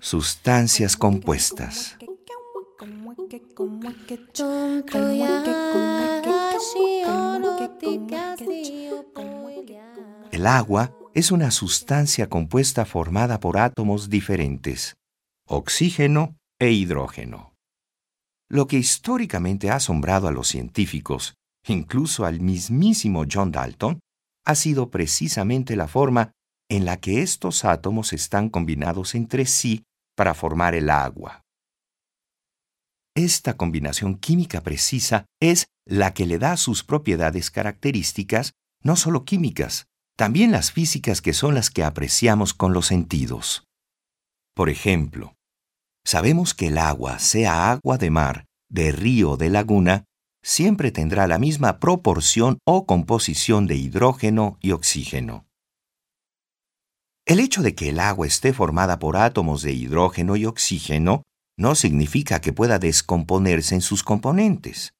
Sustancias compuestas. El agua es una sustancia compuesta formada por átomos diferentes, oxígeno e hidrógeno. Lo que históricamente ha asombrado a los científicos, incluso al mismísimo John Dalton, ha sido precisamente la forma en la que estos átomos están combinados entre sí para formar el agua. Esta combinación química precisa es la que le da sus propiedades características, no solo químicas, también las físicas que son las que apreciamos con los sentidos. Por ejemplo, sabemos que el agua, sea agua de mar, de río de laguna, siempre tendrá la misma proporción o composición de hidrógeno y oxígeno. El hecho de que el agua esté formada por átomos de hidrógeno y oxígeno no significa que pueda descomponerse en sus componentes.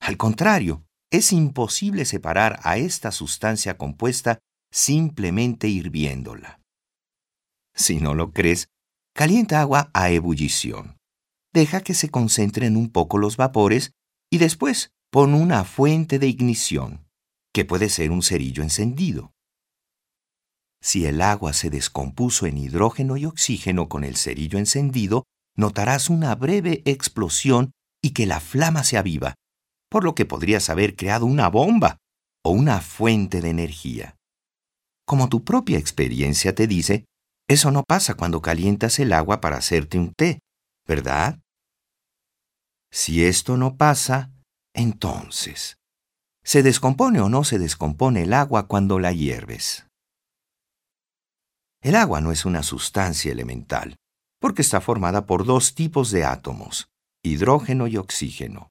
Al contrario, es imposible separar a esta sustancia compuesta simplemente hirviéndola. Si no lo crees, Calienta agua a ebullición. Deja que se concentren un poco los vapores y después pon una fuente de ignición, que puede ser un cerillo encendido. Si el agua se descompuso en hidrógeno y oxígeno con el cerillo encendido, notarás una breve explosión y que la flama se aviva, por lo que podrías haber creado una bomba o una fuente de energía. Como tu propia experiencia te dice, eso no pasa cuando calientas el agua para hacerte un té, ¿verdad? Si esto no pasa, entonces, ¿se descompone o no se descompone el agua cuando la hierves? El agua no es una sustancia elemental, porque está formada por dos tipos de átomos, hidrógeno y oxígeno.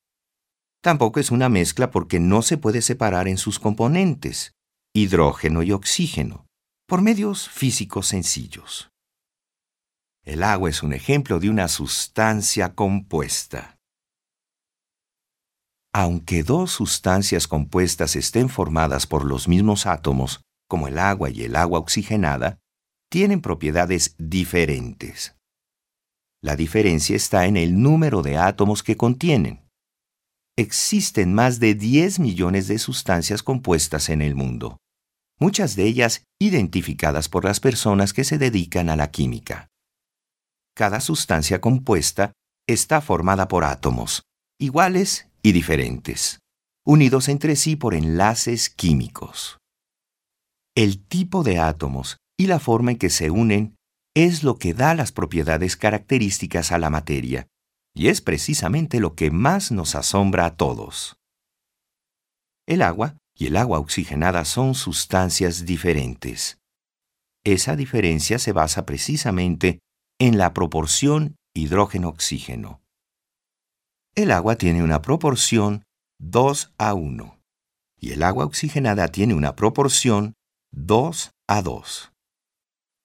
Tampoco es una mezcla porque no se puede separar en sus componentes, hidrógeno y oxígeno por medios físicos sencillos. El agua es un ejemplo de una sustancia compuesta. Aunque dos sustancias compuestas estén formadas por los mismos átomos, como el agua y el agua oxigenada, tienen propiedades diferentes. La diferencia está en el número de átomos que contienen. Existen más de 10 millones de sustancias compuestas en el mundo muchas de ellas identificadas por las personas que se dedican a la química. Cada sustancia compuesta está formada por átomos, iguales y diferentes, unidos entre sí por enlaces químicos. El tipo de átomos y la forma en que se unen es lo que da las propiedades características a la materia, y es precisamente lo que más nos asombra a todos. El agua y el agua oxigenada son sustancias diferentes. Esa diferencia se basa precisamente en la proporción hidrógeno-oxígeno. El agua tiene una proporción 2 a 1 y el agua oxigenada tiene una proporción 2 a 2.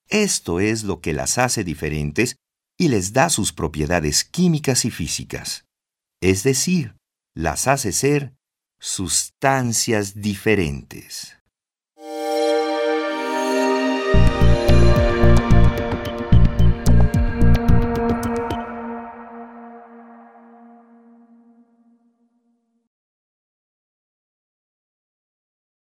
Esto es lo que las hace diferentes y les da sus propiedades químicas y físicas, es decir, las hace ser sustancias diferentes.